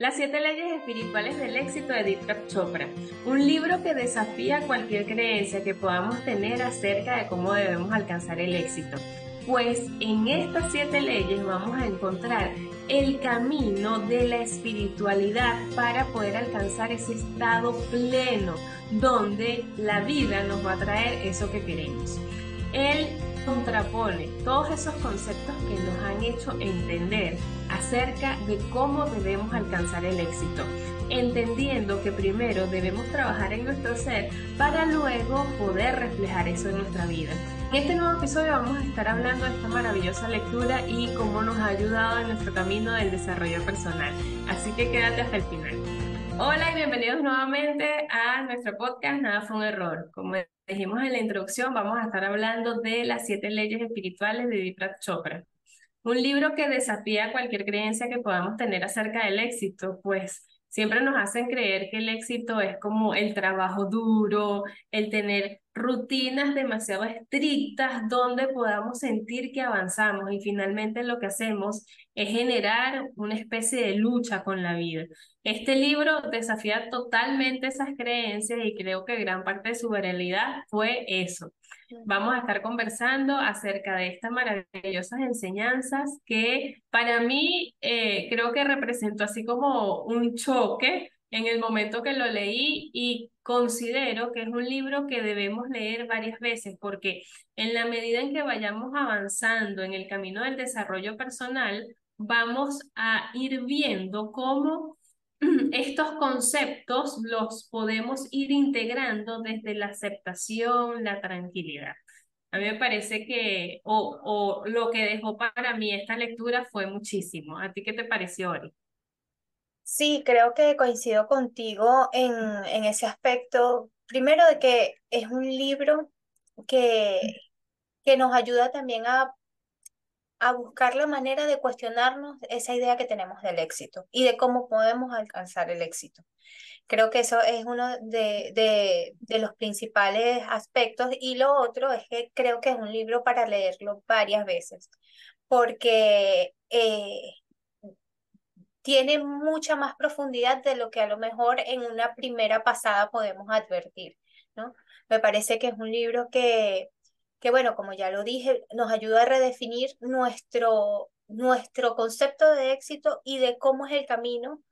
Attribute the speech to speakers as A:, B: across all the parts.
A: Las siete leyes espirituales del éxito de Deepak Chopra, un libro que desafía cualquier creencia que podamos tener acerca de cómo debemos alcanzar el éxito. Pues en estas siete leyes vamos a encontrar el camino de la espiritualidad para poder alcanzar ese estado pleno donde la vida nos va a traer eso que queremos. Él contrapone todos esos conceptos que nos han hecho entender acerca de cómo debemos alcanzar el éxito, entendiendo que primero debemos trabajar en nuestro ser para luego poder reflejar eso en nuestra vida. En este nuevo episodio vamos a estar hablando de esta maravillosa lectura y cómo nos ha ayudado en nuestro camino del desarrollo personal. Así que quédate hasta el final. Hola y bienvenidos nuevamente a nuestro podcast Nada fue un error. Como dijimos en la introducción, vamos a estar hablando de las siete leyes espirituales de Deepak Chopra. Un libro que desafía cualquier creencia que podamos tener acerca del éxito, pues siempre nos hacen creer que el éxito es como el trabajo duro, el tener rutinas demasiado estrictas donde podamos sentir que avanzamos y finalmente lo que hacemos es generar una especie de lucha con la vida. Este libro desafía totalmente esas creencias y creo que gran parte de su realidad fue eso. Vamos a estar conversando acerca de estas maravillosas enseñanzas que para mí eh, creo que representó así como un choque en el momento que lo leí y considero que es un libro que debemos leer varias veces porque en la medida en que vayamos avanzando en el camino del desarrollo personal, vamos a ir viendo cómo estos conceptos los podemos ir integrando desde la aceptación, la tranquilidad. A mí me parece que, o, o lo que dejó para mí esta lectura fue muchísimo. ¿A ti qué te pareció, Ori?
B: Sí, creo que coincido contigo en, en ese aspecto. Primero de que es un libro que, que nos ayuda también a a buscar la manera de cuestionarnos esa idea que tenemos del éxito y de cómo podemos alcanzar el éxito. Creo que eso es uno de, de, de, los principales aspectos y lo otro es que creo que es un libro para leerlo varias veces porque eh, tiene mucha más profundidad de lo que a lo mejor en una primera pasada podemos advertir. ¿no? Me parece que es un libro que que bueno, como ya lo dije, nos ayuda a redefinir nuestro, nuestro concepto de éxito y de cómo es el camino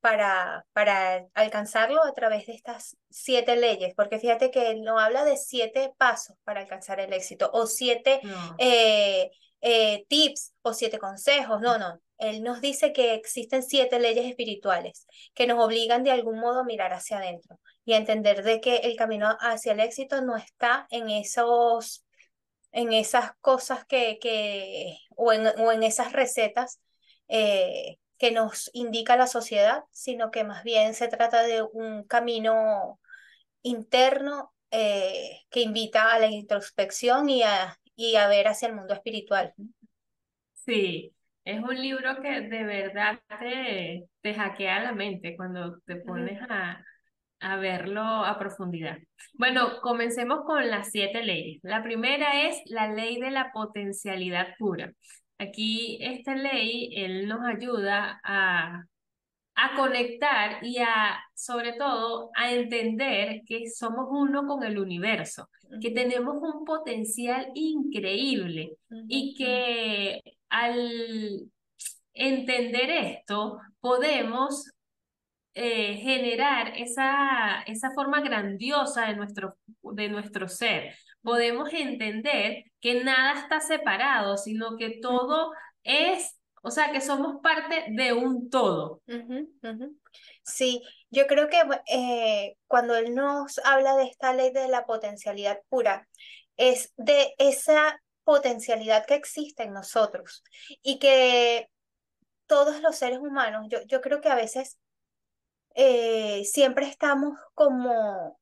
B: para, para alcanzarlo a través de estas siete leyes, porque fíjate que él no habla de siete pasos para alcanzar el éxito o siete eh, eh, tips o siete consejos, no, no. Él nos dice que existen siete leyes espirituales que nos obligan de algún modo a mirar hacia adentro y a entender de que el camino hacia el éxito no está en esos en esas cosas que, que o, en, o en esas recetas eh, que nos indica la sociedad, sino que más bien se trata de un camino interno eh, que invita a la introspección y a, y a ver hacia el mundo espiritual.
A: Sí, es un libro que de verdad te, te hackea la mente cuando te pones a, a verlo a profundidad. Bueno, comencemos con las siete leyes. La primera es la ley de la potencialidad pura. Aquí esta ley, él nos ayuda a, a conectar y a, sobre todo, a entender que somos uno con el universo, que tenemos un potencial increíble y que al entender esto podemos eh, generar esa, esa forma grandiosa de nuestro, de nuestro ser. Podemos entender que nada está separado, sino que todo es, o sea, que somos parte de un todo.
B: Sí, yo creo que eh, cuando él nos habla de esta ley de la potencialidad pura, es de esa potencialidad que existe en nosotros y que todos los seres humanos, yo, yo creo que a veces eh, siempre estamos como,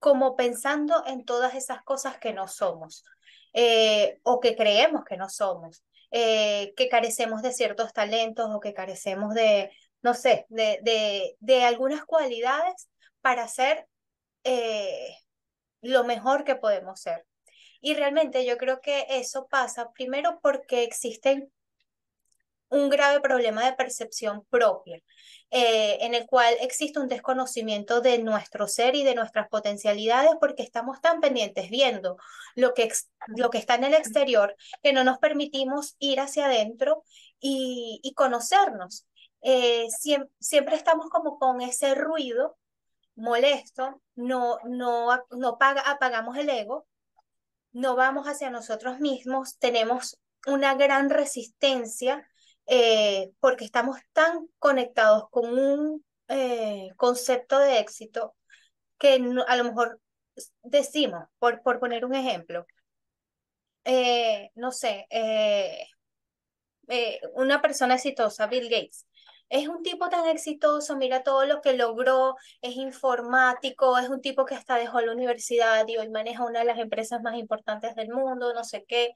B: como pensando en todas esas cosas que no somos eh, o que creemos que no somos, eh, que carecemos de ciertos talentos o que carecemos de, no sé, de, de, de algunas cualidades para ser lo mejor que podemos ser. Y realmente yo creo que eso pasa primero porque existen un grave problema de percepción propia, eh, en el cual existe un desconocimiento de nuestro ser y de nuestras potencialidades porque estamos tan pendientes viendo lo que, lo que está en el exterior que no nos permitimos ir hacia adentro y, y conocernos. Eh, siempre, siempre estamos como con ese ruido molesto, no, no, no paga, apagamos el ego, no vamos hacia nosotros mismos, tenemos una gran resistencia eh, porque estamos tan conectados con un eh, concepto de éxito que a lo mejor decimos, por, por poner un ejemplo, eh, no sé, una persona exitosa, Bill Gates, es un tipo tan exitoso, mira todo lo que logró, es informático, es un tipo que hasta dejó la universidad y hoy maneja una de las empresas más importantes del mundo, no sé qué,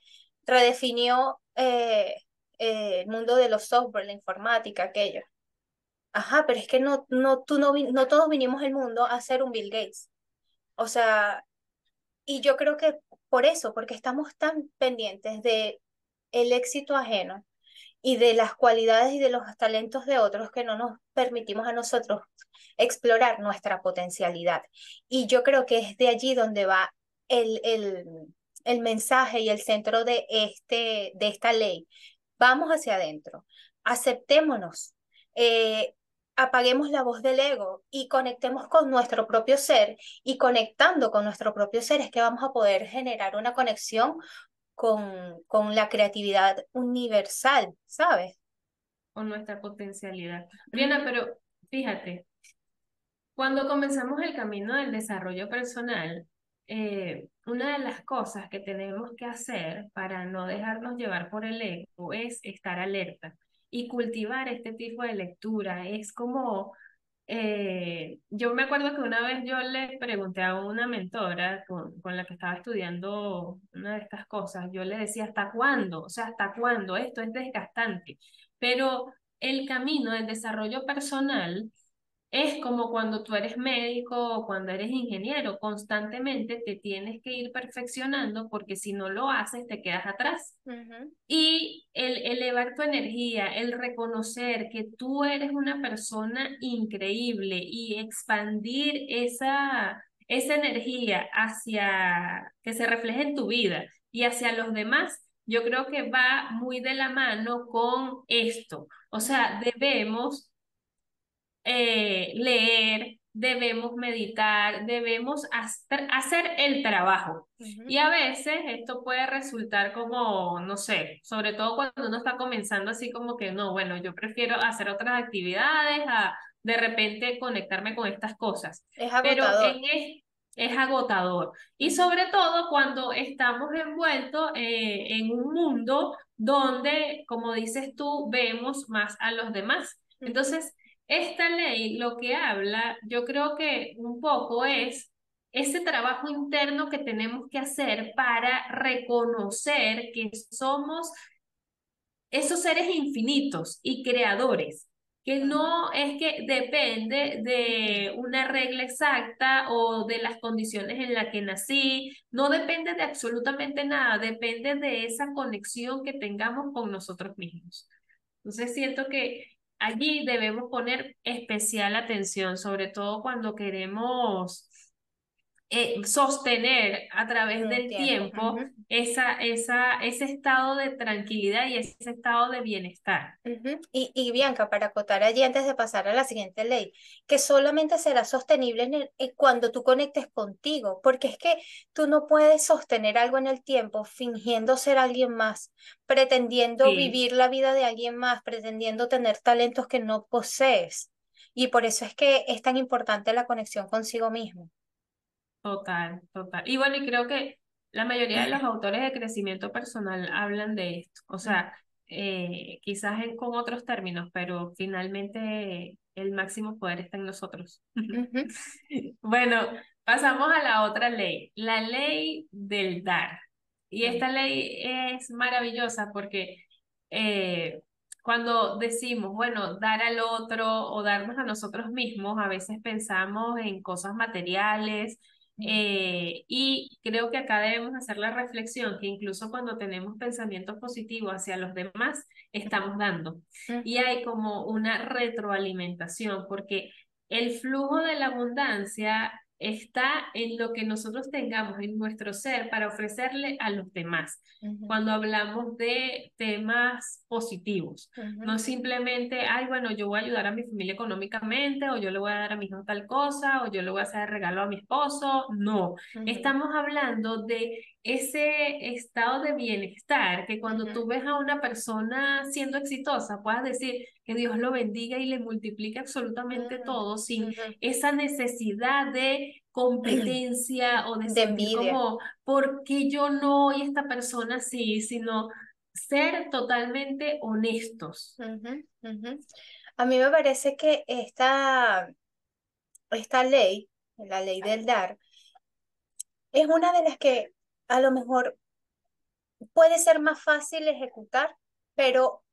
B: redefinió eh, el mundo de los software, la informática, aquello. Ajá, pero es que no, no, tú no, no todos vinimos al mundo a ser un Bill Gates. O sea, y yo creo que por eso, porque estamos tan pendientes de el éxito ajeno y de las cualidades y de los talentos de otros que no nos permitimos a nosotros explorar nuestra potencialidad. Y yo creo que es de allí donde va el, el, el mensaje y el centro de, este, de esta ley, vamos hacia adentro, aceptémonos, eh, apaguemos la voz del ego y conectemos con nuestro propio ser. Y conectando con nuestro propio ser es que vamos a poder generar una conexión con, con la creatividad universal, ¿sabes?
A: Con nuestra potencialidad. Diana, pero fíjate, cuando comenzamos el camino del desarrollo personal, eh, una de las cosas que tenemos que hacer para no dejarnos llevar por el ego es estar alerta y cultivar este tipo de lectura. Es como, eh, yo me acuerdo que una vez yo le pregunté a una mentora con, con la que estaba estudiando una de estas cosas, yo le decía, ¿hasta cuándo? O sea, ¿hasta cuándo? Esto es desgastante. Pero el camino del desarrollo personal es como cuando tú eres médico o cuando eres ingeniero, constantemente te tienes que ir perfeccionando porque si no lo haces te quedas atrás. Y el elevar tu energía, el reconocer que tú eres una persona increíble y expandir esa, esa energía hacia que se refleje en tu vida y hacia los demás, yo creo que va muy de la mano con esto. O sea, debemos eh, leer, debemos meditar, debemos hacer el trabajo. Y a veces esto puede resultar como, no sé, sobre todo cuando uno está comenzando así como que no, bueno, yo prefiero hacer otras actividades a de repente conectarme con estas cosas.
B: Es agotador.
A: Pero es, es agotador. Y sobre todo cuando estamos envueltos eh, en un mundo donde, como dices tú, vemos más a los demás. Entonces, esta ley lo que habla, yo creo que un poco es ese trabajo interno que tenemos que hacer para reconocer que somos esos seres infinitos y creadores, que no es que depende de una regla exacta o de las condiciones en las que nací, no depende de absolutamente nada, depende de esa conexión que tengamos con nosotros mismos. Entonces siento que allí debemos poner especial atención, sobre todo cuando queremos eh, sostener a través del tiempo, esa, esa, ese estado de tranquilidad y ese estado de bienestar.
B: y, y, Bianca, para acotar allí antes de pasar a la siguiente ley, que solamente será sostenible en el, eh, cuando tú conectes contigo, porque es que tú no puedes sostener algo en el tiempo fingiendo ser alguien más, pretendiendo vivir la vida de alguien más, pretendiendo tener talentos que no posees. Y por eso es que es tan importante la conexión consigo mismo.
A: Total, total. Y bueno, y creo que la mayoría de los autores de crecimiento personal hablan de esto. O sea, eh, quizás en, con otros términos, pero finalmente el máximo poder está en nosotros. bueno, pasamos a la otra ley, la ley del dar. Y esta ley es maravillosa porque eh, cuando decimos, bueno, dar al otro o darnos a nosotros mismos, a veces pensamos en cosas materiales, Eh, y creo que acá debemos hacer la reflexión que incluso cuando tenemos pensamientos positivos hacia los demás, estamos dando. Y hay como una retroalimentación, porque el flujo de la abundancia está en lo que nosotros tengamos en nuestro ser para ofrecerle a los demás. Cuando hablamos de temas positivos, no simplemente, ay, bueno, yo voy a ayudar a mi familia económicamente, o yo le voy a dar a mi hijo tal cosa, o yo le voy a hacer regalo a mi esposo. No, estamos hablando de ese estado de bienestar que cuando tú ves a una persona siendo exitosa, puedas decir que Dios lo bendiga y le multiplique absolutamente todo sin esa necesidad de competencia o de, sentir como, ¿por qué yo no y esta persona sí? Sino ser totalmente honestos.
B: A mí me parece que esta, esta ley, la ley del dar, es una de las que a lo mejor puede ser más fácil ejecutar, pero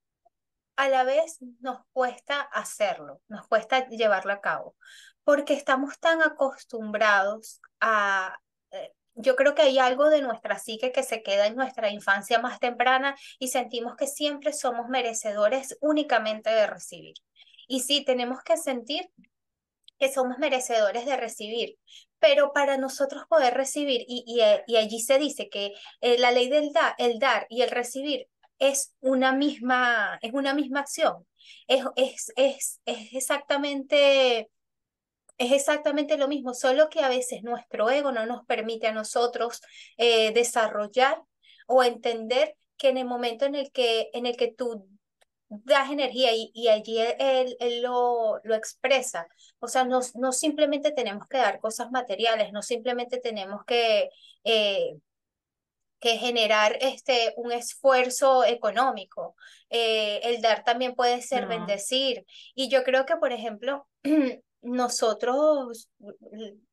B: a la vez nos cuesta hacerlo, nos cuesta llevarlo a cabo, porque estamos tan acostumbrados a... Eh, yo creo que hay algo de nuestra psique que se queda en nuestra infancia más temprana y sentimos que siempre somos merecedores únicamente de recibir. Y sí, tenemos que sentir que somos merecedores de recibir, pero para nosotros poder recibir, y, y, eh, allí se dice que eh, la ley del el dar y el recibir es una misma, es una misma acción, es, es, es, es exactamente... Es exactamente lo mismo, solo que a veces nuestro ego no nos permite a nosotros eh, desarrollar o entender que en el momento en el que, en el que tú das energía y, y allí él, él, lo, lo, expresa. O sea, no, no simplemente tenemos que dar cosas materiales, no simplemente tenemos que, eh, que generar este, un esfuerzo económico. Eh, el dar también puede ser bendecir. Y yo creo que, por ejemplo, nosotros,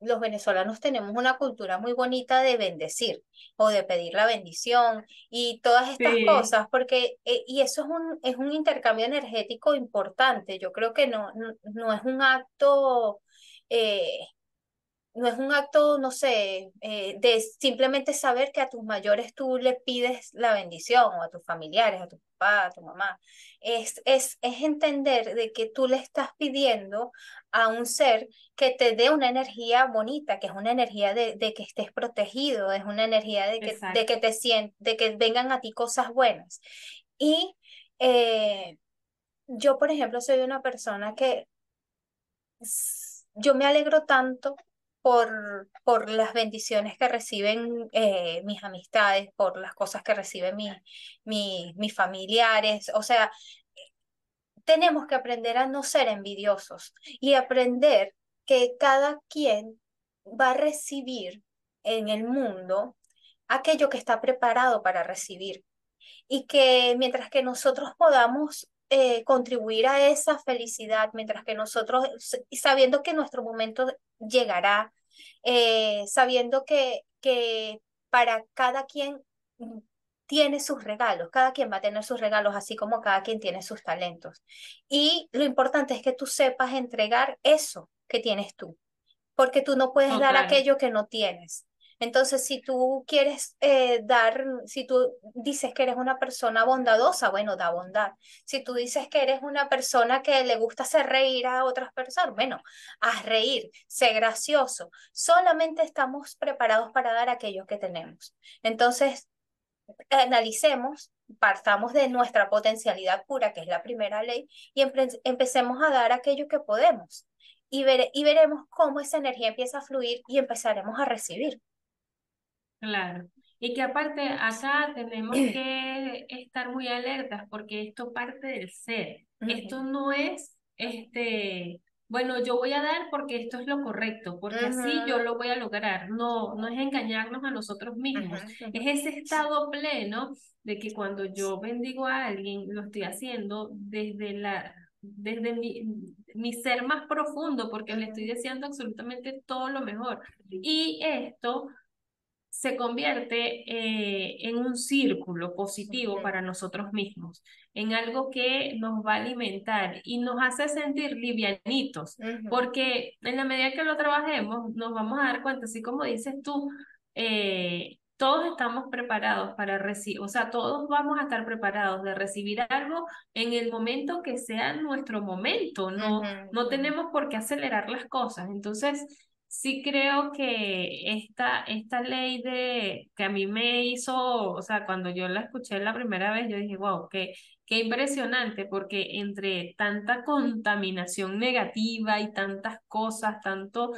B: los venezolanos, tenemos una cultura muy bonita de bendecir o de pedir la bendición y todas estas cosas, porque, eh, y eso es un, es un intercambio energético importante. Yo creo que no, no, es un acto eh, no es un acto, no sé, eh, de simplemente saber que a tus mayores tú le pides la bendición, o a tus familiares, a tu papá, a tu mamá. Es, es, es entender de que tú le estás pidiendo a un ser que te dé una energía bonita, que es una energía de, de que estés protegido, es una energía de que, de que te sientes, de que vengan a ti cosas buenas. Y eh, yo, por ejemplo, soy una persona que yo me alegro tanto por, por las bendiciones que reciben eh, mis amistades, por las cosas que reciben mi, mi, mis familiares. O sea, tenemos que aprender a no ser envidiosos y aprender que cada quien va a recibir en el mundo aquello que está preparado para recibir. Y que mientras que nosotros podamos eh, contribuir a esa felicidad, mientras que nosotros, sabiendo que nuestro momento llegará, eh, sabiendo que, que para cada quien tiene sus regalos, cada quien va a tener sus regalos, así como cada quien tiene sus talentos. Y lo importante es que tú sepas entregar eso que tienes tú, porque tú no puedes dar aquello que no tienes. Entonces, si tú quieres eh, dar, si tú dices que eres una persona bondadosa, bueno, da bondad. Si tú dices que eres una persona que le gusta hacer reír a otras personas, bueno, haz reír, sé gracioso. Solamente estamos preparados para dar aquello que tenemos. Entonces, analicemos, partamos de nuestra potencialidad pura, que es la primera ley, y empecemos a dar aquello que podemos. Y, y veremos cómo esa energía empieza a fluir y empezaremos a recibir.
A: Claro. Y que aparte acá tenemos que estar muy alertas porque esto parte del ser. Esto no es, este, bueno, yo voy a dar porque esto es lo correcto, porque así yo lo voy a lograr. No, no es engañarnos a nosotros mismos. Es ese estado pleno de que cuando yo bendigo a alguien, lo estoy haciendo desde la desde mi, mi ser más profundo, porque le estoy deseando absolutamente todo lo mejor. Y esto se convierte eh, en un círculo positivo para nosotros mismos, en algo que nos va a alimentar y nos hace sentir livianitos,
B: ujú,
A: porque en la medida que lo trabajemos, nos vamos a dar cuenta, así como dices tú, eh, todos estamos preparados para recibir, o sea, todos vamos a estar preparados de recibir algo en el momento que sea nuestro momento, no, no tenemos por qué acelerar las cosas. Entonces, sí creo que esta, esta ley de que a mí me hizo, o sea, cuando yo la escuché la primera vez, yo dije, wow, qué, qué impresionante, porque entre tanta contaminación negativa y tantas cosas, tanto,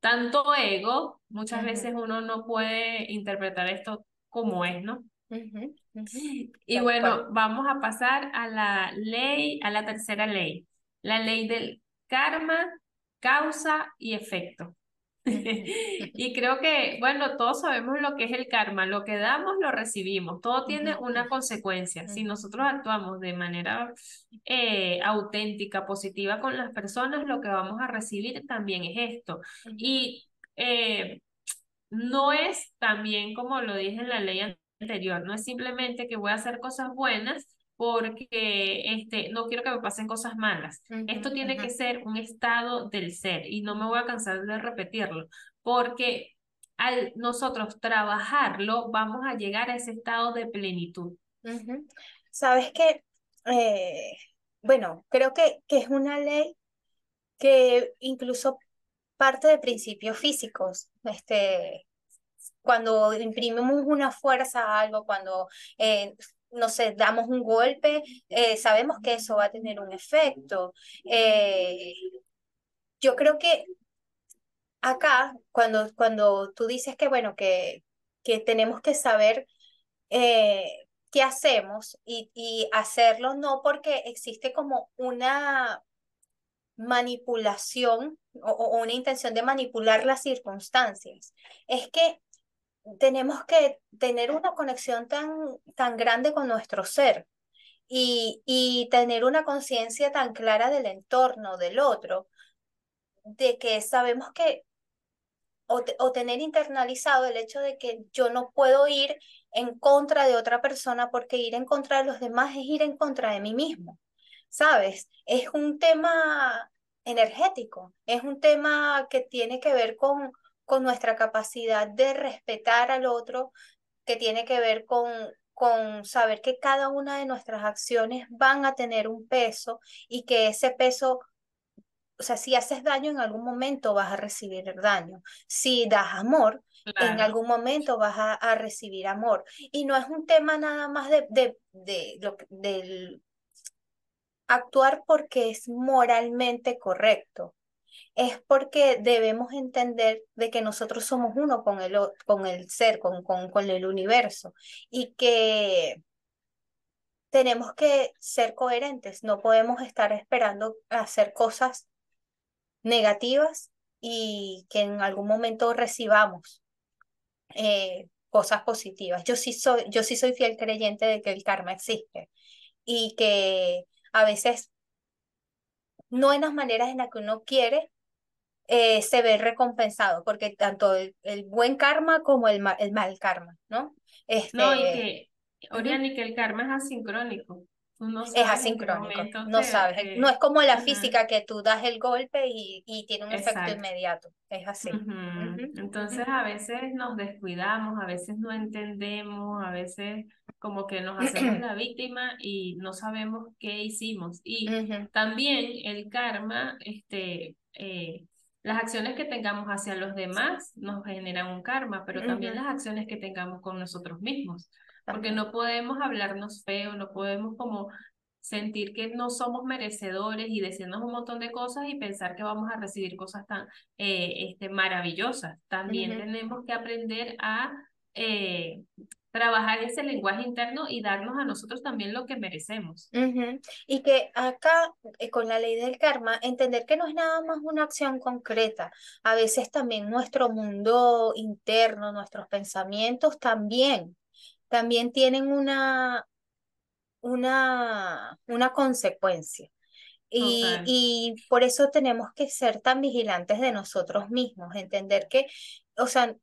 A: tanto ego, muchas veces uno no puede interpretar esto como es, ¿no? Y bueno, vamos a pasar a la ley, a la tercera ley, la ley del karma, causa y efecto. Y creo que, bueno, todos sabemos lo que es el karma, lo que damos lo recibimos, todo tiene una consecuencia. Si nosotros actuamos de manera eh, auténtica, positiva con las personas, lo que vamos a recibir también es esto. Y eh, no es también como lo dije en la ley anterior, no es simplemente que voy a hacer cosas buenas porque este, no quiero que me pasen cosas malas. Esto tiene que ser un estado del ser y no me voy a cansar de repetirlo, porque al nosotros trabajarlo vamos a llegar a ese estado de plenitud.
B: Sabes que, eh, bueno, creo que, que es una ley que incluso parte de principios físicos. Este, cuando imprimimos una fuerza a algo, cuando, eh, no sé, damos un golpe, eh, sabemos que eso va a tener un efecto. Eh, yo creo que acá, cuando, cuando tú dices que, bueno, que, que tenemos que saber eh, qué hacemos y, y hacerlo no porque existe como una manipulación o, o una intención de manipular las circunstancias. Es que tenemos que tener una conexión tan, tan grande con nuestro ser y, y tener una conciencia tan clara del entorno, del otro, de que sabemos que, o, o tener internalizado el hecho de que yo no puedo ir en contra de otra persona porque ir en contra de los demás es ir en contra de mí mismo. ¿Sabes? Es un tema energético, es un tema que tiene que ver con, con nuestra capacidad de respetar al otro, que tiene que ver con, con saber que cada una de nuestras acciones van a tener un peso y que ese peso, o sea, si haces daño en algún momento vas a recibir daño, si das amor. En algún momento vas a, a recibir amor. Y no es un tema nada más de, de, de que- del actuar porque es moralmente correcto, es porque debemos entender de que nosotros somos uno con el, con el ser, con, con, con el universo y que tenemos que ser coherentes, no podemos estar esperando hacer cosas negativas y que en algún momento recibamos eh, cosas positivas. Yo sí soy, yo sí soy fiel creyente de que el karma existe y que a veces no en las maneras en las que uno quiere, eh, se ve recompensado, porque tanto el, el buen karma como el, ma- el mal karma, ¿no?
A: no, y
B: Este,
A: que, y que el karma es asincrónico. No
B: Es asincrónico, no
A: te,
B: sabes, no es como la física que tú das el golpe y, y tiene un efecto inmediato, es así.
A: Entonces a veces nos descuidamos, a veces no entendemos, a veces como que nos hacemos la víctima y no sabemos qué hicimos. Y también el karma, este, eh, las acciones que tengamos hacia los demás nos generan un karma, pero también las acciones que tengamos con nosotros mismos, porque no podemos hablarnos feo, no podemos como sentir que no somos merecedores y decirnos un montón de cosas y pensar que vamos a recibir cosas tan eh, este, maravillosas. También tenemos que aprender a eh, trabajar ese lenguaje interno y darnos a nosotros también lo que merecemos.
B: ujú. Y que acá, eh, con la ley del karma, entender que no es nada más una acción concreta. A veces también nuestro mundo interno, nuestros pensamientos también, también tienen una, una, una consecuencia. Y, y por eso tenemos que ser tan vigilantes de nosotros mismos, entender que, o sea,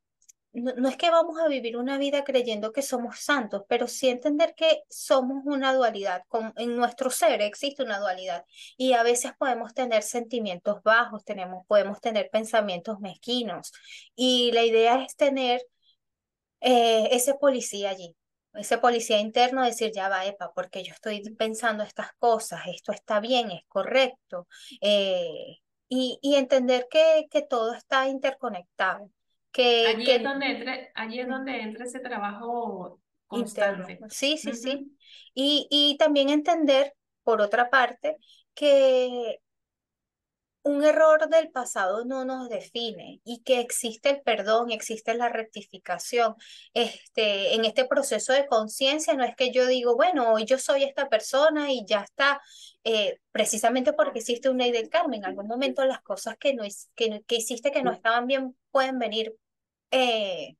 B: no, es que vamos a vivir una vida creyendo que somos santos, pero sí entender que somos una dualidad. en nuestro ser existe una dualidad y a veces podemos tener sentimientos bajos, tenemos, podemos tener pensamientos mezquinos y la idea es tener eh, ese policía allí, ese policía interno, decir, ya va, epa, porque yo estoy pensando estas cosas, esto está bien, es correcto, eh, y, y, entender que, que todo está interconectado. Que,
A: allí, es donde entra, allí es donde entra ese trabajo constante.
B: Sí, sí, sí. Y, y también entender, por otra parte, que un error del pasado no nos define y que existe el perdón, existe la rectificación. Este, en este proceso de conciencia no es que yo digo, bueno, hoy yo soy esta persona y ya está, eh, precisamente porque existe una ley del karma. En algún momento las cosas que, no, que, que hiciste que no estaban bien pueden venir eh,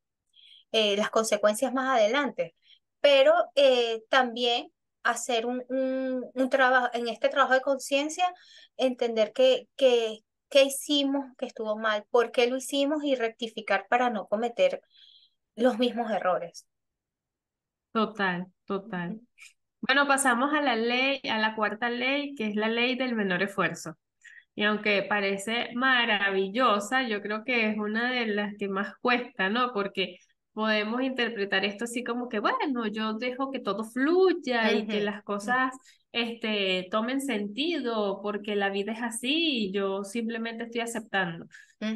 B: eh, las consecuencias más adelante. Pero también hacer un, un, trabajo, en este trabajo de conciencia, entender que, que, qué hicimos que estuvo mal, por qué lo hicimos y rectificar para no cometer los mismos errores.
A: Total, total. Bueno, pasamos a la ley, a la cuarta ley, que es la ley del menor esfuerzo. Y aunque parece maravillosa, yo creo que es una de las que más cuesta, ¿no? Porque podemos interpretar esto así como que, bueno, yo dejo que todo fluya y que las cosas este, tomen sentido porque la vida es así y yo simplemente estoy aceptando.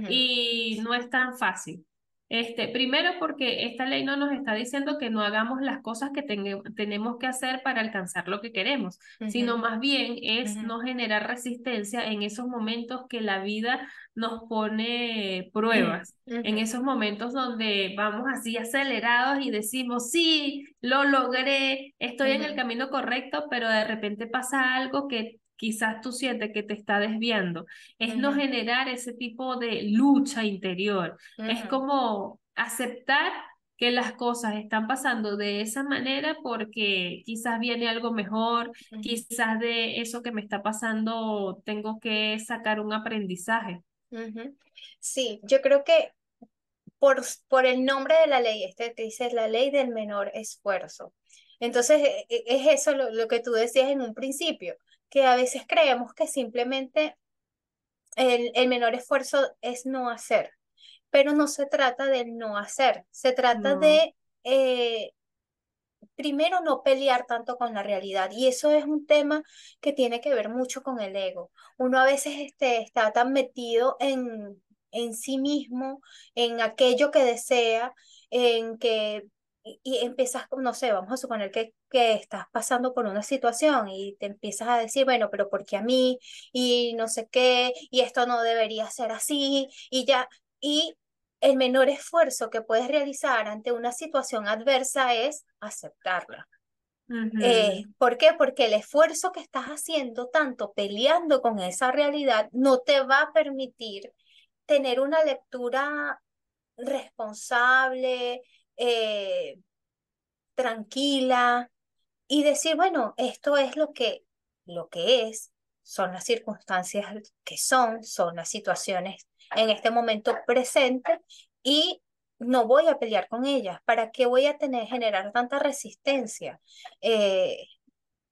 A: Y no es tan fácil. Este, primero porque esta ley no nos está diciendo que no hagamos las cosas que tenemos que hacer para alcanzar lo que queremos, sino más bien es no generar resistencia en esos momentos que la vida nos pone pruebas, en esos momentos donde vamos así acelerados y decimos, sí, lo logré, estoy en el camino correcto, pero de repente pasa algo que quizás tú sientes que te está desviando, es no generar ese tipo de lucha interior, es como aceptar que las cosas están pasando de esa manera porque quizás viene algo mejor, quizás de eso que me está pasando tengo que sacar un aprendizaje.
B: Sí, yo creo que por, por el nombre de la ley, este te dice la ley del menor esfuerzo. Entonces, e, e, es eso lo, lo que tú decías en un principio que a veces creemos que simplemente el, el menor esfuerzo es no hacer, pero no se trata de no hacer, se trata de eh, primero no pelear tanto con la realidad y eso es un tema que tiene que ver mucho con el ego. Uno a veces este, está tan metido en, en sí mismo, en aquello que desea, en que y, empiezas, no sé, vamos a suponer que, que estás pasando por una situación y te empiezas a decir, bueno, pero ¿por qué a mí? Y no sé qué, y esto no debería ser así, y ya, y el menor esfuerzo que puedes realizar ante una situación adversa es aceptarla. Eh, ¿Por qué? Porque el esfuerzo que estás haciendo, tanto peleando con esa realidad, no te va a permitir tener una lectura responsable, eh, tranquila y decir, bueno, esto es lo que, lo que es, son las circunstancias que son, son las situaciones en este momento presente y no voy a pelear con ellas. ¿Para qué voy a tener, generar tanta resistencia? Eh,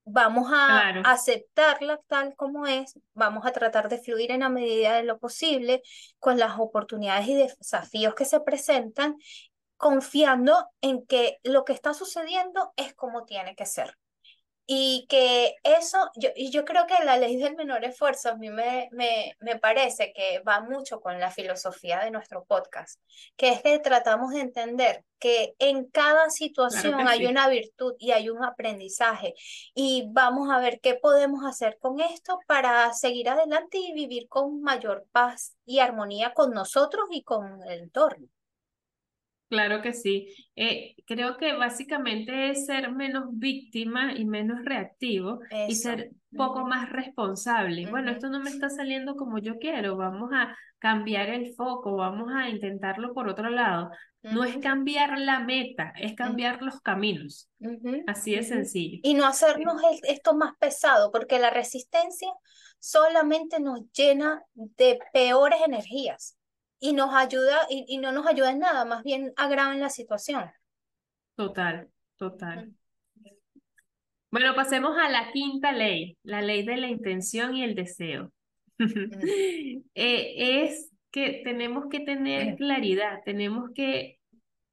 B: vamos a aceptarla tal como es, vamos a tratar de fluir en la medida de lo posible con las oportunidades y desafíos que se presentan confiando en que lo que está sucediendo es como tiene que ser. Y que eso, yo, y yo creo que la ley del menor esfuerzo a mí me, me, me parece que va mucho con la filosofía de nuestro podcast, que es que tratamos de entender que en cada situación hay una virtud y hay un aprendizaje y vamos a ver qué podemos hacer con esto para seguir adelante y vivir con mayor paz y armonía con nosotros y con el entorno.
A: Claro que sí. Eh, creo que básicamente es ser menos víctima y menos reactivo y ser poco más responsable. Bueno, esto no me está saliendo como yo quiero, vamos a cambiar el foco, vamos a intentarlo por otro lado. No es cambiar la meta, es cambiar los caminos. Así de sencillo.
B: Y no hacernos esto más pesado, porque la resistencia solamente nos llena de peores energías y nos ayuda, y, y no nos ayuda en nada, más bien agravan la situación.
A: Total, total. Bueno, pasemos a la quinta ley, la ley de la intención y el deseo. Eh, es que tenemos que tener claridad, tenemos que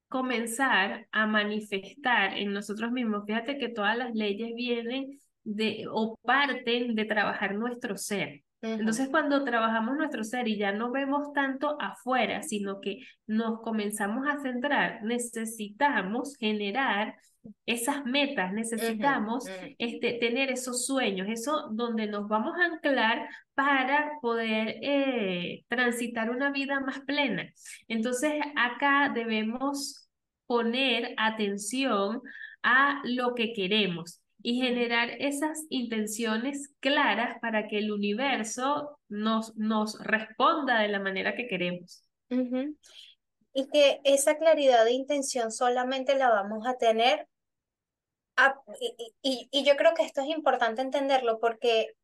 A: comenzar a manifestar en nosotros mismos. Fíjate que todas las leyes vienen de o parten de trabajar nuestro ser. Entonces, cuando trabajamos nuestro ser y ya no vemos tanto afuera, sino que nos comenzamos a centrar, necesitamos generar esas metas, necesitamos este, tener esos sueños, eso donde nos vamos a anclar para poder eh, transitar una vida más plena. Entonces, acá debemos poner atención a lo que queremos y generar esas intenciones claras para que el universo nos, nos responda de la manera que queremos.
B: Y que esa claridad de intención solamente la vamos a tener. y, y, yo creo que esto es importante entenderlo porque,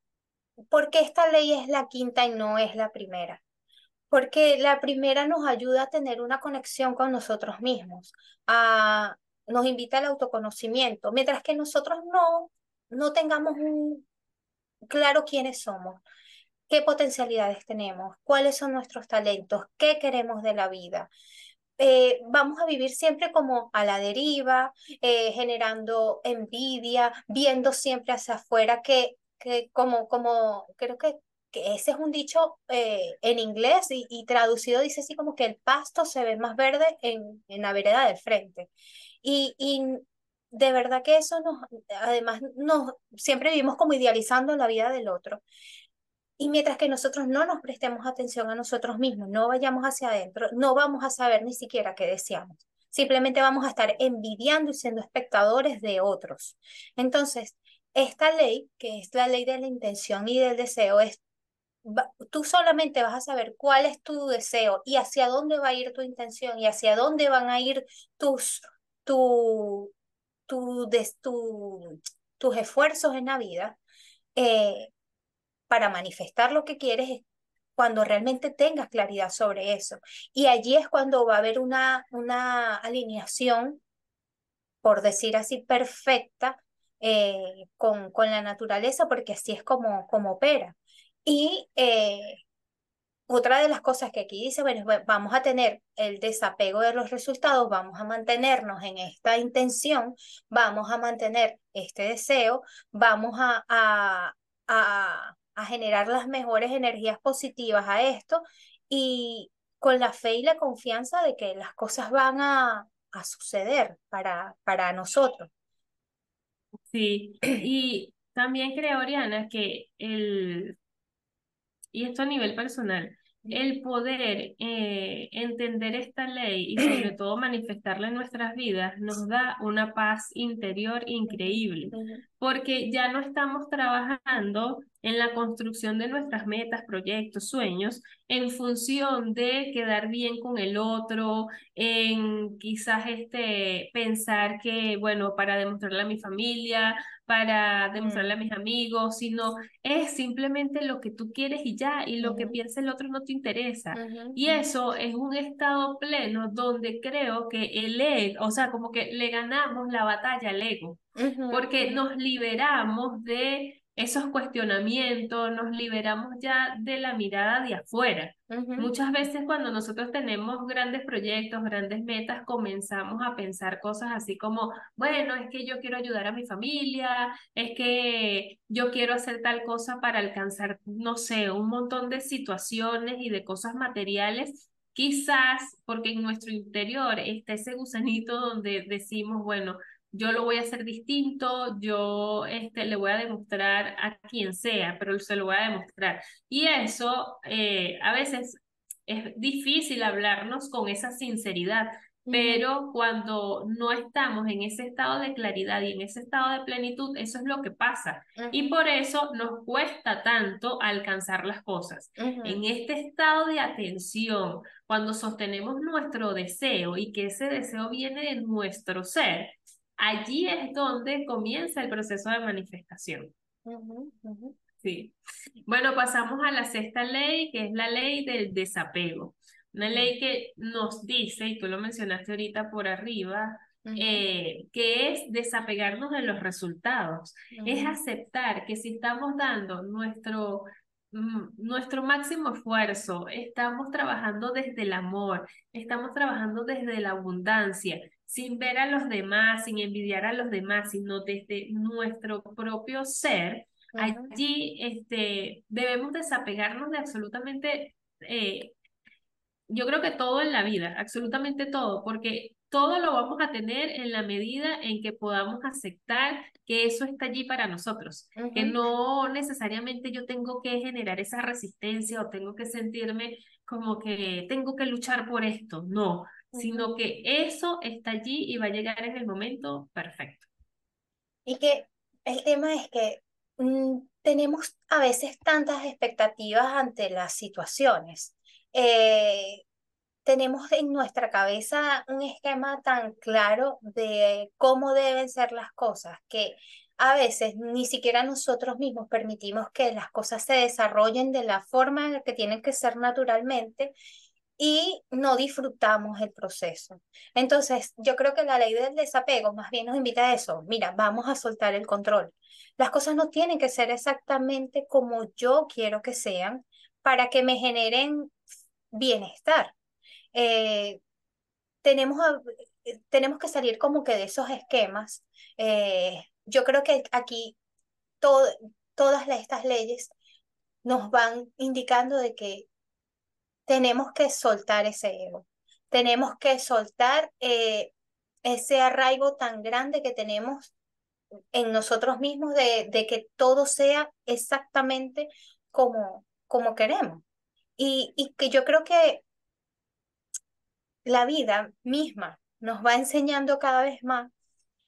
B: porque esta ley es la quinta y no es la primera. Porque la primera nos ayuda a tener una conexión con nosotros mismos, a, nos invita al autoconocimiento, mientras que nosotros no, no tengamos un claro quiénes somos, qué potencialidades tenemos, cuáles son nuestros talentos, qué queremos de la vida. Eh, vamos a vivir siempre como a la deriva, eh, generando envidia, viendo siempre hacia afuera, que, que como, como creo que, que ese es un dicho eh, en inglés y, y, traducido dice así como que el pasto se ve más verde en, en la vereda del frente. Y, y de verdad que eso nos, además, nos, siempre vivimos como idealizando la vida del otro. Y mientras que nosotros no nos prestemos atención a nosotros mismos, no vayamos hacia adentro, no vamos a saber ni siquiera qué deseamos. Simplemente vamos a estar envidiando y siendo espectadores de otros. Entonces, esta ley, que es la ley de la intención y del deseo, es tú solamente vas a saber cuál es tu deseo y hacia dónde va a ir tu intención y hacia dónde van a ir tus tu, tu, tu, tus esfuerzos en la vida eh, para manifestar lo que quieres cuando realmente tengas claridad sobre eso. Y allí es cuando va a haber una, una alineación, por decir así, perfecta eh, con, con la naturaleza, porque así es como, como opera. Y eh, otra de las cosas que aquí dice, bueno, vamos a tener el desapego de los resultados, vamos a mantenernos en esta intención, vamos a mantener este deseo, vamos a, a, a, generar las mejores energías positivas a esto y con la fe y la confianza de que las cosas van a, suceder para, para nosotros.
A: Sí, y también creo, Oriana, que el, y esto a nivel personal, el poder eh, entender esta ley y sobre todo manifestarla en nuestras vidas nos da una paz interior increíble, porque ya no estamos trabajando en la construcción de nuestras metas, proyectos, sueños, en función de quedar bien con el otro, en quizás este, pensar que, bueno, para demostrarle a mi familia, para demostrarle a mm. mis amigos, sino es simplemente lo que tú quieres y ya, y lo que piensa el otro no te interesa. Y eso es un estado pleno donde creo que el ego, o sea, como que le ganamos la batalla al ego, porque nos liberamos de esos cuestionamientos, nos liberamos ya de la mirada de afuera. Muchas veces cuando nosotros tenemos grandes proyectos, grandes metas, comenzamos a pensar cosas así como, bueno, es que yo quiero ayudar a mi familia, es que yo quiero hacer tal cosa para alcanzar, no sé, un montón de situaciones y de cosas materiales. Quizás porque en nuestro interior está ese gusanito donde decimos, bueno, yo lo voy a hacer distinto, yo este, le voy a demostrar a quien sea, pero se lo voy a demostrar. Y eso eh, a veces es difícil hablarnos con esa sinceridad, pero cuando no estamos en ese estado de claridad y en ese estado de plenitud, eso es lo que pasa. Y por eso nos cuesta tanto alcanzar las cosas. En este estado de atención, cuando sostenemos nuestro deseo y que ese deseo viene de nuestro ser, allí es donde comienza el proceso de manifestación. Sí. Bueno, pasamos a la sexta ley, que es la ley del desapego. Una ley que nos dice, y tú lo mencionaste ahorita por arriba, eh, que es desapegarnos de los resultados, es aceptar que si estamos dando nuestro, mm, nuestro máximo esfuerzo, estamos trabajando desde el amor, estamos trabajando desde la abundancia, sin ver a los demás, sin envidiar a los demás, sino desde nuestro propio ser, allí este, debemos desapegarnos de absolutamente... Eh, yo creo que todo en la vida, absolutamente todo, porque todo lo vamos a tener en la medida en que podamos aceptar que eso está allí para nosotros, que no necesariamente yo tengo que generar esa resistencia o tengo que sentirme como que tengo que luchar por esto, no, sino que eso está allí y va a llegar en el momento perfecto.
B: Y que el tema es que mm, tenemos a veces tantas expectativas ante las situaciones. Eh, tenemos en nuestra cabeza un esquema tan claro de cómo deben ser las cosas que a veces ni siquiera nosotros mismos permitimos que las cosas se desarrollen de la forma en la que tienen que ser naturalmente y no disfrutamos el proceso. Entonces, yo creo que la ley del desapego más bien nos invita a eso. Mira, vamos a soltar el control. Las cosas no tienen que ser exactamente como yo quiero que sean para que me generen bienestar. Eh, tenemos, eh, tenemos que salir como que de esos esquemas. Eh, yo creo que aquí todas estas leyes nos van indicando de que tenemos que soltar ese ego, tenemos que soltar ese arraigo tan grande que tenemos en nosotros mismos de, de que todo sea exactamente como, como queremos. Y, y que yo creo que la vida misma nos va enseñando cada vez más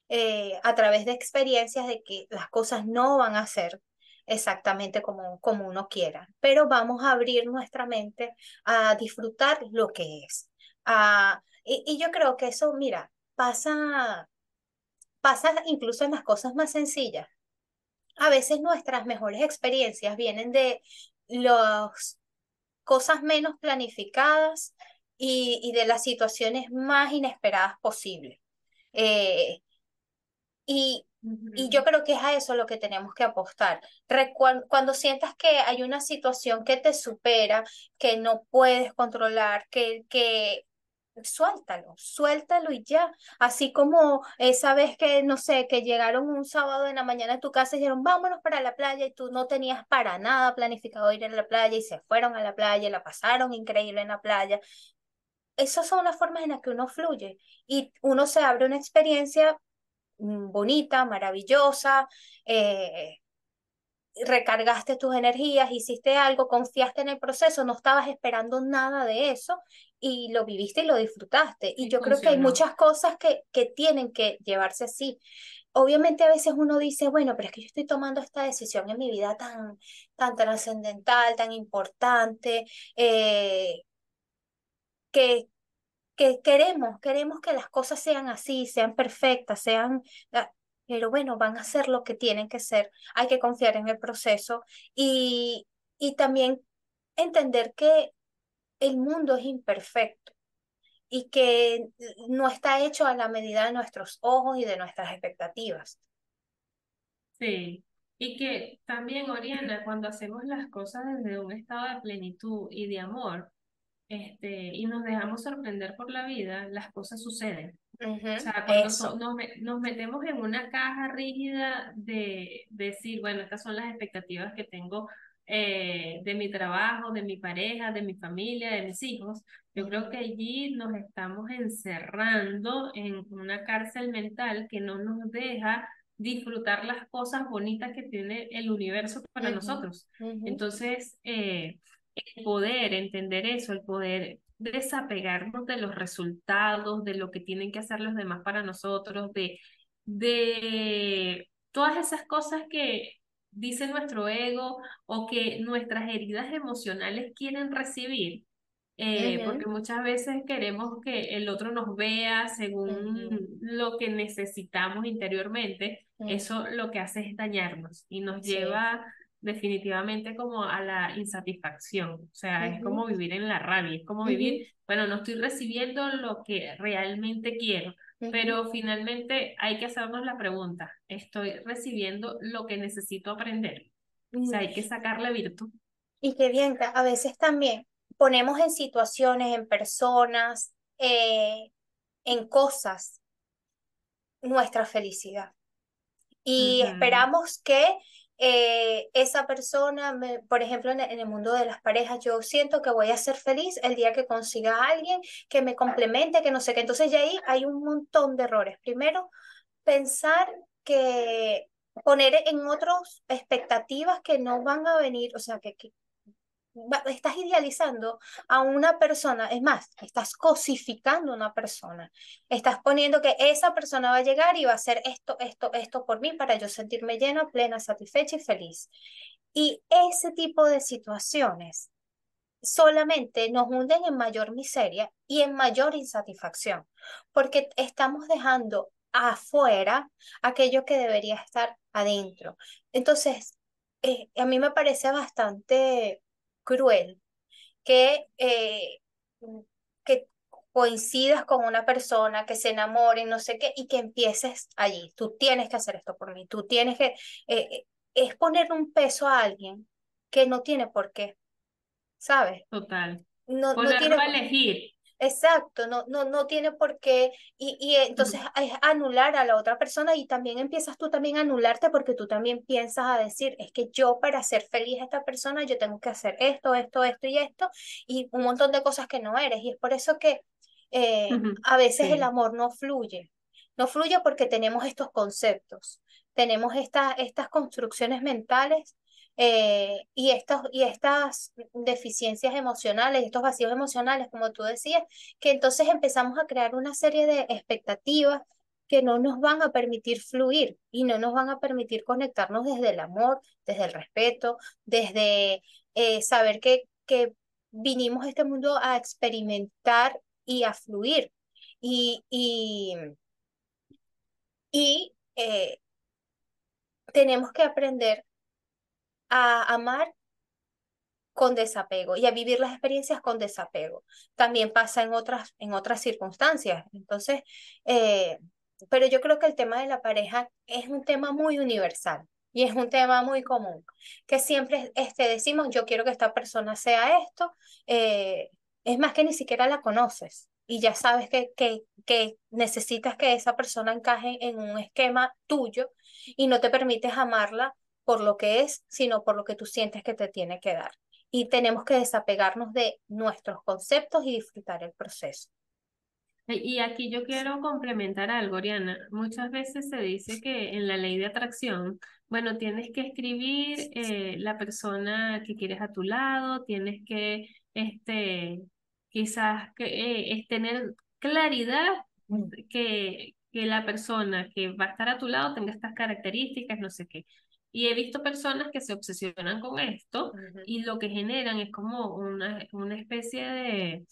B: eh, a través de experiencias de que las cosas no van a ser exactamente como, como uno quiera, pero vamos a abrir nuestra mente a disfrutar lo que es. y, y, yo creo que eso, mira, pasa, pasa incluso en las cosas más sencillas. A veces nuestras mejores experiencias vienen de las cosas menos planificadas, y, de las situaciones más inesperadas posibles. Eh, y, y yo creo que es a eso lo que tenemos que apostar. Cuando sientas que hay una situación que te supera, que no puedes controlar, que, que suéltalo, suéltalo y ya. Así como esa vez que, no sé, que llegaron un sábado en la mañana a tu casa y dijeron, vámonos para la playa y tú no tenías para nada planificado ir a la playa y se fueron a la playa y la pasaron increíble en la playa esas son las formas en las que uno fluye y uno se abre una experiencia bonita, maravillosa, eh, recargaste tus energías, hiciste algo, confiaste en el proceso, no estabas esperando nada de eso y lo viviste y lo disfrutaste. Y, yo creo que hay muchas cosas que, que tienen que llevarse así. Obviamente a veces uno dice, bueno, pero es que yo estoy tomando esta decisión en mi vida tan, tan trascendental, tan importante, eh, que, que queremos, queremos que las cosas sean así, sean perfectas, sean, ah, pero bueno, van a ser lo que tienen que ser. Hay que confiar en el proceso y, y también entender que el mundo es imperfecto y que no está hecho a la medida de nuestros ojos y de nuestras expectativas.
A: Sí, y que también, Oriana, cuando hacemos las cosas desde un estado de plenitud y de amor, este, y nos dejamos sorprender por la vida, las cosas suceden. o sea, cuando nos, nos, metemos en una caja rígida de, decir, bueno, estas son las expectativas que tengo eh, de mi trabajo, de mi pareja, de mi familia, de mis hijos, yo creo que allí nos estamos encerrando en una cárcel mental que no nos deja disfrutar las cosas bonitas que tiene el universo para nosotros. Entonces, eh, el poder entender eso, el poder desapegarnos de los resultados, de lo que tienen que hacer los demás para nosotros, de, de todas esas cosas que dice nuestro ego o que nuestras heridas emocionales quieren recibir. Eh, porque muchas veces queremos que el otro nos vea según lo que necesitamos interiormente, eso lo que hace es dañarnos y nos lleva definitivamente como a la insatisfacción, o sea, es como vivir en la rabia, es como vivir, bueno, no estoy recibiendo lo que realmente quiero, pero finalmente hay que hacernos la pregunta, ¿estoy recibiendo lo que necesito aprender? O sea, hay que sacarle virtud.
B: Y que bien, a veces también ponemos en situaciones, en personas, eh, en cosas, nuestra felicidad. Y esperamos que eh, esa persona, por ejemplo, en, el mundo de las parejas, yo siento que voy a ser feliz el día que consiga a alguien que me complemente, que no sé qué. Entonces ya ahí hay un montón de errores. Primero, pensar que poner en otros expectativas que no van a venir, o sea, que, que estás idealizando a una persona, es más, estás cosificando a una persona, estás poniendo que esa persona va a llegar y va a hacer esto, esto, esto por mí para yo sentirme llena, plena, satisfecha y feliz. Y ese tipo de situaciones solamente nos hunden en mayor miseria y en mayor insatisfacción, porque estamos dejando afuera aquello que debería estar adentro. Entonces, eh, a mí me parece bastante cruel que, eh, que coincidas con una persona, que se enamoren, no sé qué, y que empieces allí. Tú tienes que hacer esto por mí, tú tienes que... Eh, eh, es poner un peso a alguien que no tiene por qué, ¿sabes?
A: Total. No, no tiene a elegir.
B: Exacto, no, no, no tiene por qué, y, y entonces es anular a la otra persona y también empiezas tú también a anularte porque tú también piensas a decir, es que yo para ser feliz a esta persona yo tengo que hacer esto, esto, esto y esto, y un montón de cosas que no eres, y es por eso que eh, a veces el amor no fluye, no fluye porque tenemos estos conceptos, tenemos estas estas construcciones mentales eh, y, estos, y estas deficiencias emocionales, estos vacíos emocionales, como tú decías, que entonces empezamos a crear una serie de expectativas que no nos van a permitir fluir y no nos van a permitir conectarnos desde el amor, desde el respeto, desde eh, saber que, que vinimos a este mundo a experimentar y a fluir. Y, y, y eh, tenemos que aprender a amar con desapego y a vivir las experiencias con desapego. También pasa en otras, en otras circunstancias. Entonces, eh, pero yo creo que el tema de la pareja es un tema muy universal y es un tema muy común, que siempre este, decimos, yo quiero que esta persona sea esto, eh, es más que ni siquiera la conoces y ya sabes que, que, que necesitas que esa persona encaje en un esquema tuyo y no te permites amarla por lo que es, sino por lo que tú sientes que te tiene que dar. Y tenemos que desapegarnos de nuestros conceptos y disfrutar el proceso.
A: Y aquí yo quiero complementar algo, Oriana. Muchas veces se dice que en la ley de atracción, bueno, tienes que escribir eh, la persona que quieres a tu lado, tienes que, este, quizás que, eh, es tener claridad mm. que, que la persona que va a estar a tu lado tenga estas características, no sé qué. Y he visto personas que se obsesionan con esto y lo que generan es como una, una especie de,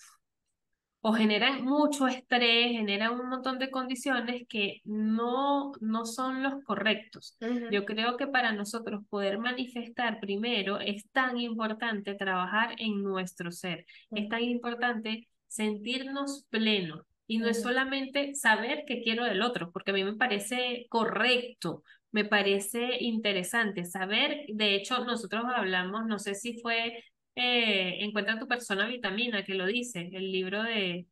A: o generan mucho estrés, generan un montón de condiciones que no, no son los correctos. Yo creo que para nosotros poder manifestar primero es tan importante trabajar en nuestro ser, es tan importante sentirnos plenos. Y no es solamente saber qué quiero del otro, porque a mí me parece correcto me parece interesante saber, de hecho nosotros hablamos, no sé si fue eh, Encuentra tu persona vitamina, que lo dice, el libro de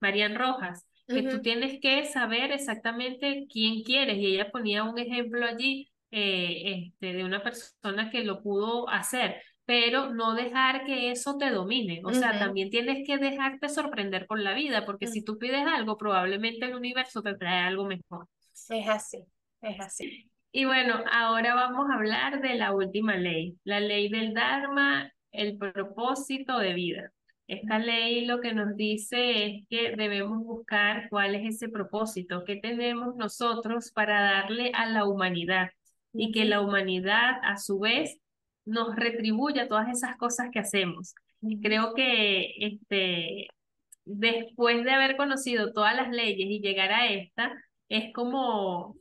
A: Marian Rojas, que tú tienes que saber exactamente quién quieres y ella ponía un ejemplo allí eh, este, de una persona que lo pudo hacer, pero no dejar que eso te domine. O sea, también tienes que dejarte sorprender con la vida, porque si tú pides algo, probablemente el universo te trae algo mejor.
B: Es así, es así.
A: Y bueno, ahora vamos a hablar de la última ley, la ley del Dharma, el propósito de vida. Esta ley lo que nos dice es que debemos buscar cuál es ese propósito que tenemos nosotros para darle a la humanidad y que la humanidad a su vez nos retribuya todas esas cosas que hacemos. Creo que este, después de haber conocido todas las leyes y llegar a esta, es como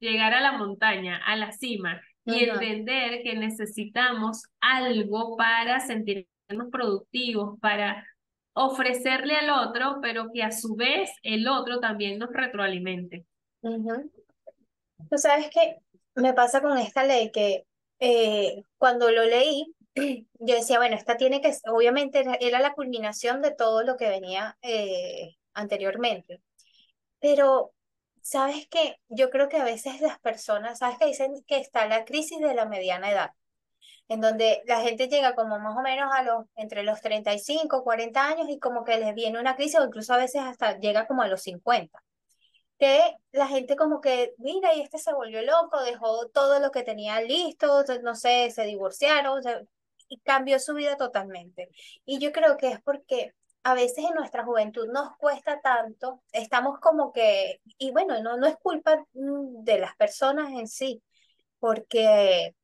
A: llegar a la montaña, a la cima, y entender que necesitamos algo para sentirnos productivos, para ofrecerle al otro, pero que a su vez el otro también nos retroalimente.
B: Tú sabes que me pasa con esta ley que eh, cuando lo leí, yo decía, bueno, esta tiene que, obviamente era la culminación de todo lo que venía eh, anteriormente, pero sabes que yo creo que a veces las personas, sabes que dicen que está la crisis de la mediana edad, en donde la gente llega como más o menos a los, entre los 35, 40 años y como que les viene una crisis o incluso a veces hasta llega como a los 50 que la gente como que, mira, y este se volvió loco, dejó todo lo que tenía listo, no sé, se divorciaron, y cambió su vida totalmente. Y yo creo que es porque a veces en nuestra juventud nos cuesta tanto, estamos como que, y bueno, no, no es culpa mm, de las personas en sí, porque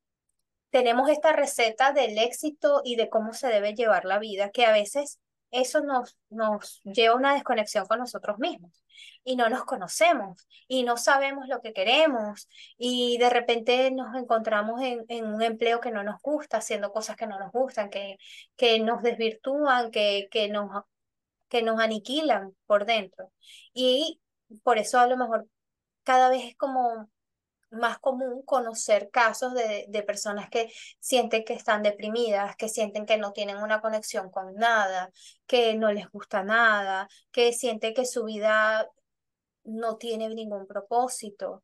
B: tenemos esta receta del éxito y de cómo se debe llevar la vida, que a veces eso nos, nos lleva a una desconexión con nosotros mismos y no nos conocemos y no sabemos lo que queremos y de repente nos encontramos en, en un empleo que no nos gusta, haciendo cosas que no nos gustan, que, que nos desvirtúan, que, que, nos, que nos aniquilan por dentro. Y por eso a lo mejor cada vez es como más común conocer casos de, de, personas que sienten que están deprimidas, que sienten que no tienen una conexión con nada, que no les gusta nada, que sienten que su vida no tiene ningún propósito.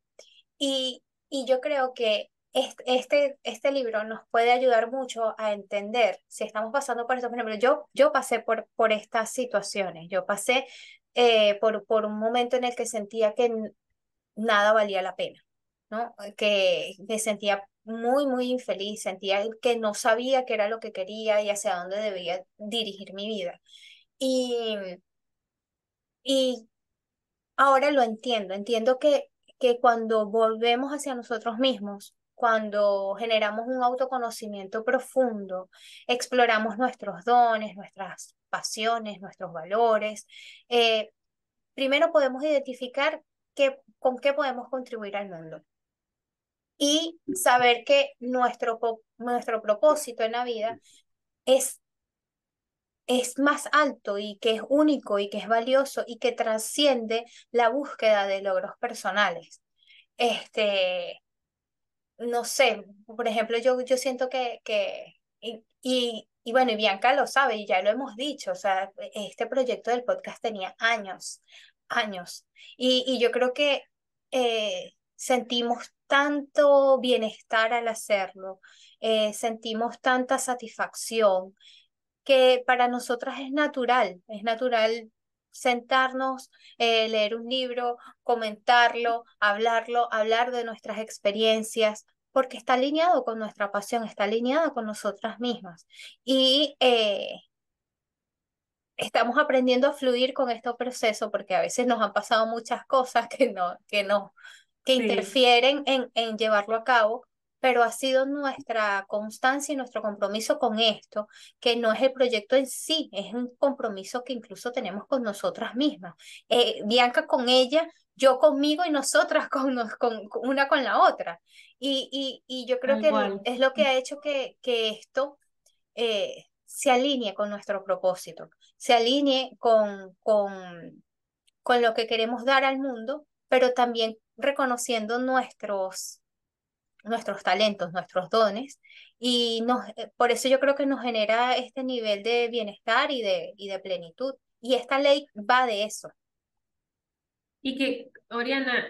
B: Y, y yo creo que este, este libro nos puede ayudar mucho a entender si estamos pasando por esto. Por ejemplo, yo, yo pasé por, por estas situaciones, yo pasé eh, por, por un momento en el que sentía que nada valía la pena que me sentía muy, muy infeliz, sentía que no sabía qué era lo que quería y hacia dónde debía dirigir mi vida. Y, y ahora lo entiendo, entiendo que, que cuando volvemos hacia nosotros mismos, cuando generamos un autoconocimiento profundo, exploramos nuestros dones, nuestras pasiones, nuestros valores, eh, primero podemos identificar qué, con qué podemos contribuir al mundo y saber que nuestro, nuestro propósito en la vida es, es más alto y que es único y que es valioso y que trasciende la búsqueda de logros personales. Este, no sé, por ejemplo, yo, yo siento que, que y, y, bueno, y Bianca lo sabe y ya lo hemos dicho, o sea, este proyecto del podcast tenía años, años. Y, y yo creo que eh, sentimos tanto bienestar al hacerlo, eh, sentimos tanta satisfacción que para nosotras es natural, es natural sentarnos, eh, leer un libro, comentarlo, hablarlo, hablar de nuestras experiencias, porque está alineado con nuestra pasión, está alineado con nosotras mismas. Y eh, estamos aprendiendo a fluir con este proceso, porque a veces nos han pasado muchas cosas que no, que no, que interfieren en, en llevarlo a cabo, pero ha sido nuestra constancia y nuestro compromiso con esto, que no es el proyecto en sí, es un compromiso que incluso tenemos con nosotras mismas. Eh, Bianca con ella, yo conmigo y nosotras con, con, una con la otra. Y, y, y yo creo que es lo que ha hecho que, que esto eh, se alinee con nuestro propósito, se alinee con, con, con lo que queremos dar al mundo, pero también reconociendo nuestros, nuestros talentos, nuestros dones, y nos, eh, por eso yo creo que nos genera este nivel de bienestar y de, y de plenitud. Y esta ley va de eso.
A: Y que, Oriana,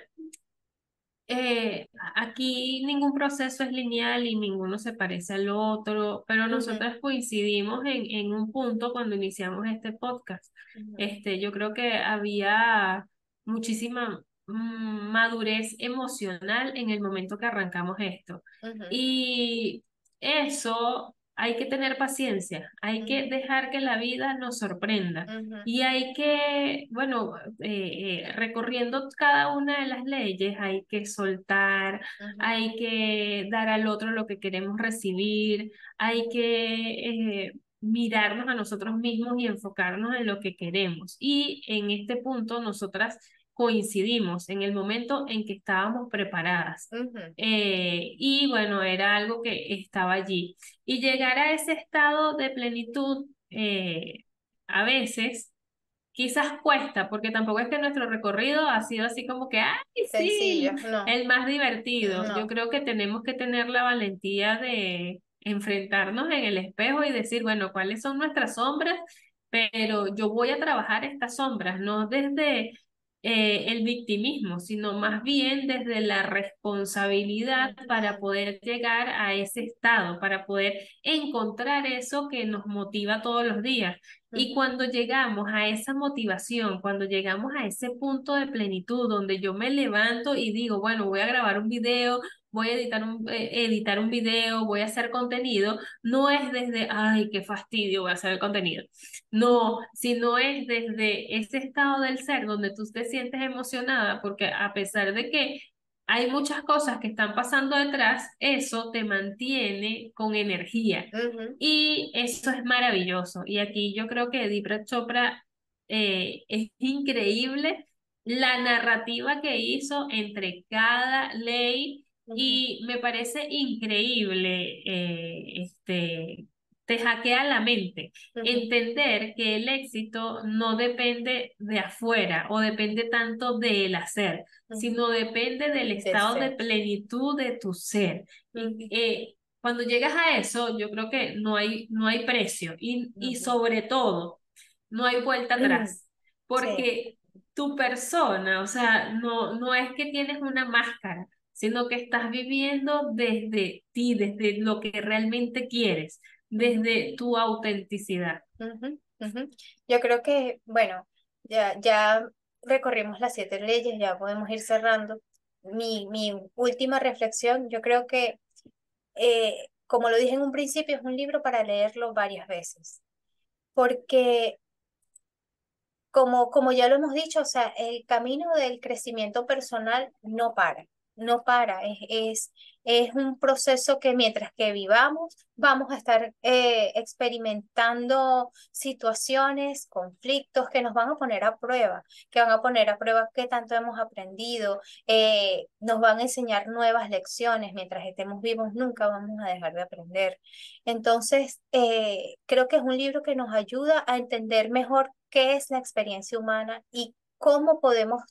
A: eh, aquí ningún proceso es lineal y ninguno se parece al otro, pero nosotros coincidimos en, en un punto cuando iniciamos este podcast. este, yo creo que había muchísima madurez emocional en el momento que arrancamos esto. Y eso hay que tener paciencia, hay que dejar que la vida nos sorprenda y hay que, bueno, eh, eh, recorriendo cada una de las leyes, hay que soltar, hay que dar al otro lo que queremos recibir, hay que... Eh, mirarnos a nosotros mismos y enfocarnos en lo que queremos. Y en este punto, nosotras coincidimos en el momento en que estábamos preparadas. Eh, y bueno, era algo que estaba allí. Y llegar a ese estado de plenitud eh, a veces quizás cuesta, porque tampoco es que nuestro recorrido ha sido así como que, ay, sí, el más divertido. Yo creo que tenemos que tener la valentía de enfrentarnos en el espejo y decir, bueno, ¿cuáles son nuestras sombras? Pero yo voy a trabajar estas sombras, no desde eh, el victimismo, sino más bien desde la responsabilidad para poder llegar a ese estado, para poder encontrar eso que nos motiva todos los días. Y cuando llegamos a esa motivación, cuando llegamos a ese punto de plenitud donde yo me levanto y digo, bueno, voy a grabar un video, voy a editar un, eh, editar un video, voy a hacer contenido, no es desde, ay, qué fastidio voy a hacer el contenido. No, sino es desde ese estado del ser donde tú te sientes emocionada, porque a pesar de que hay muchas cosas que están pasando detrás, eso te mantiene con energía. Y eso es maravilloso. Y aquí yo creo que Deepak Chopra eh, es increíble la narrativa que hizo entre cada ley y me parece increíble, eh, este, te hackea la mente. Entender que el éxito no depende de afuera o depende tanto del hacer, sino depende del estado de plenitud de tu ser. Y, eh, cuando llegas a eso, yo creo que no hay, no hay precio y, y sobre todo, no hay vuelta atrás, porque tu persona, o sea, no, no es que tienes una máscara, sino que estás viviendo desde ti, desde lo que realmente quieres, desde tu autenticidad.
B: Yo creo que, bueno, ya, ya recorrimos las siete leyes, ya podemos ir cerrando. Mi, mi última reflexión, yo creo que, eh, como lo dije en un principio, es un libro para leerlo varias veces, porque como, como ya lo hemos dicho, o sea, el camino del crecimiento personal no para no para, es, es, un proceso que mientras que vivamos vamos a estar eh, experimentando situaciones, conflictos que nos van a poner a prueba, que van a poner a prueba qué tanto hemos aprendido, eh, nos van a enseñar nuevas lecciones, mientras estemos vivos nunca vamos a dejar de aprender. Entonces, eh, creo que es un libro que nos ayuda a entender mejor qué es la experiencia humana y cómo podemos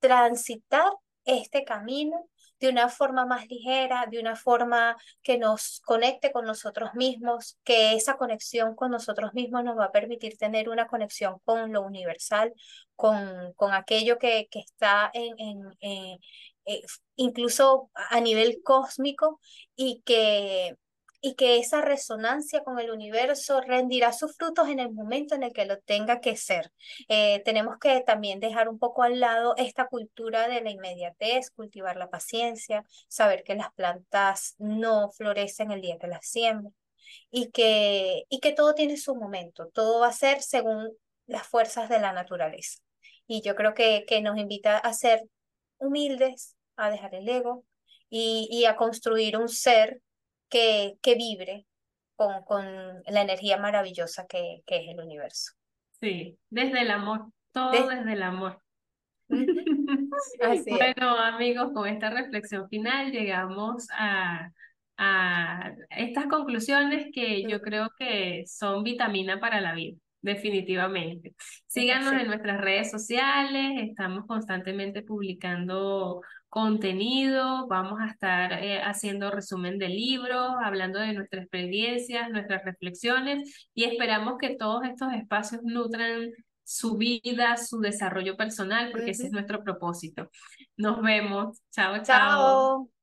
B: transitar este camino de una forma más ligera, de una forma que nos conecte con nosotros mismos, que esa conexión con nosotros mismos nos va a permitir tener una conexión con lo universal, con, con aquello que, que está en, en, eh, incluso a nivel cósmico y que y que esa resonancia con el universo rendirá sus frutos en el momento en el que lo tenga que ser. Eh, tenemos que también dejar un poco al lado esta cultura de la inmediatez, cultivar la paciencia, saber que las plantas no florecen el día que las siembran y que, y que todo tiene su momento, todo va a ser según las fuerzas de la naturaleza. Y yo creo que, que nos invita a ser humildes, a dejar el ego y, y a construir un ser que, que vibre con, con la energía maravillosa que, que es el universo.
A: Sí, desde el amor, todo desde el amor. bueno, amigos, con esta reflexión final llegamos a, a estas conclusiones que yo creo que son vitamina para la vida definitivamente. Síganos en nuestras redes sociales, estamos constantemente publicando contenido, vamos a estar eh, haciendo resumen de libros, hablando de nuestras experiencias, nuestras reflexiones y esperamos que todos estos espacios nutran su vida, su desarrollo personal, porque ese es nuestro propósito. Nos vemos. chao. chao.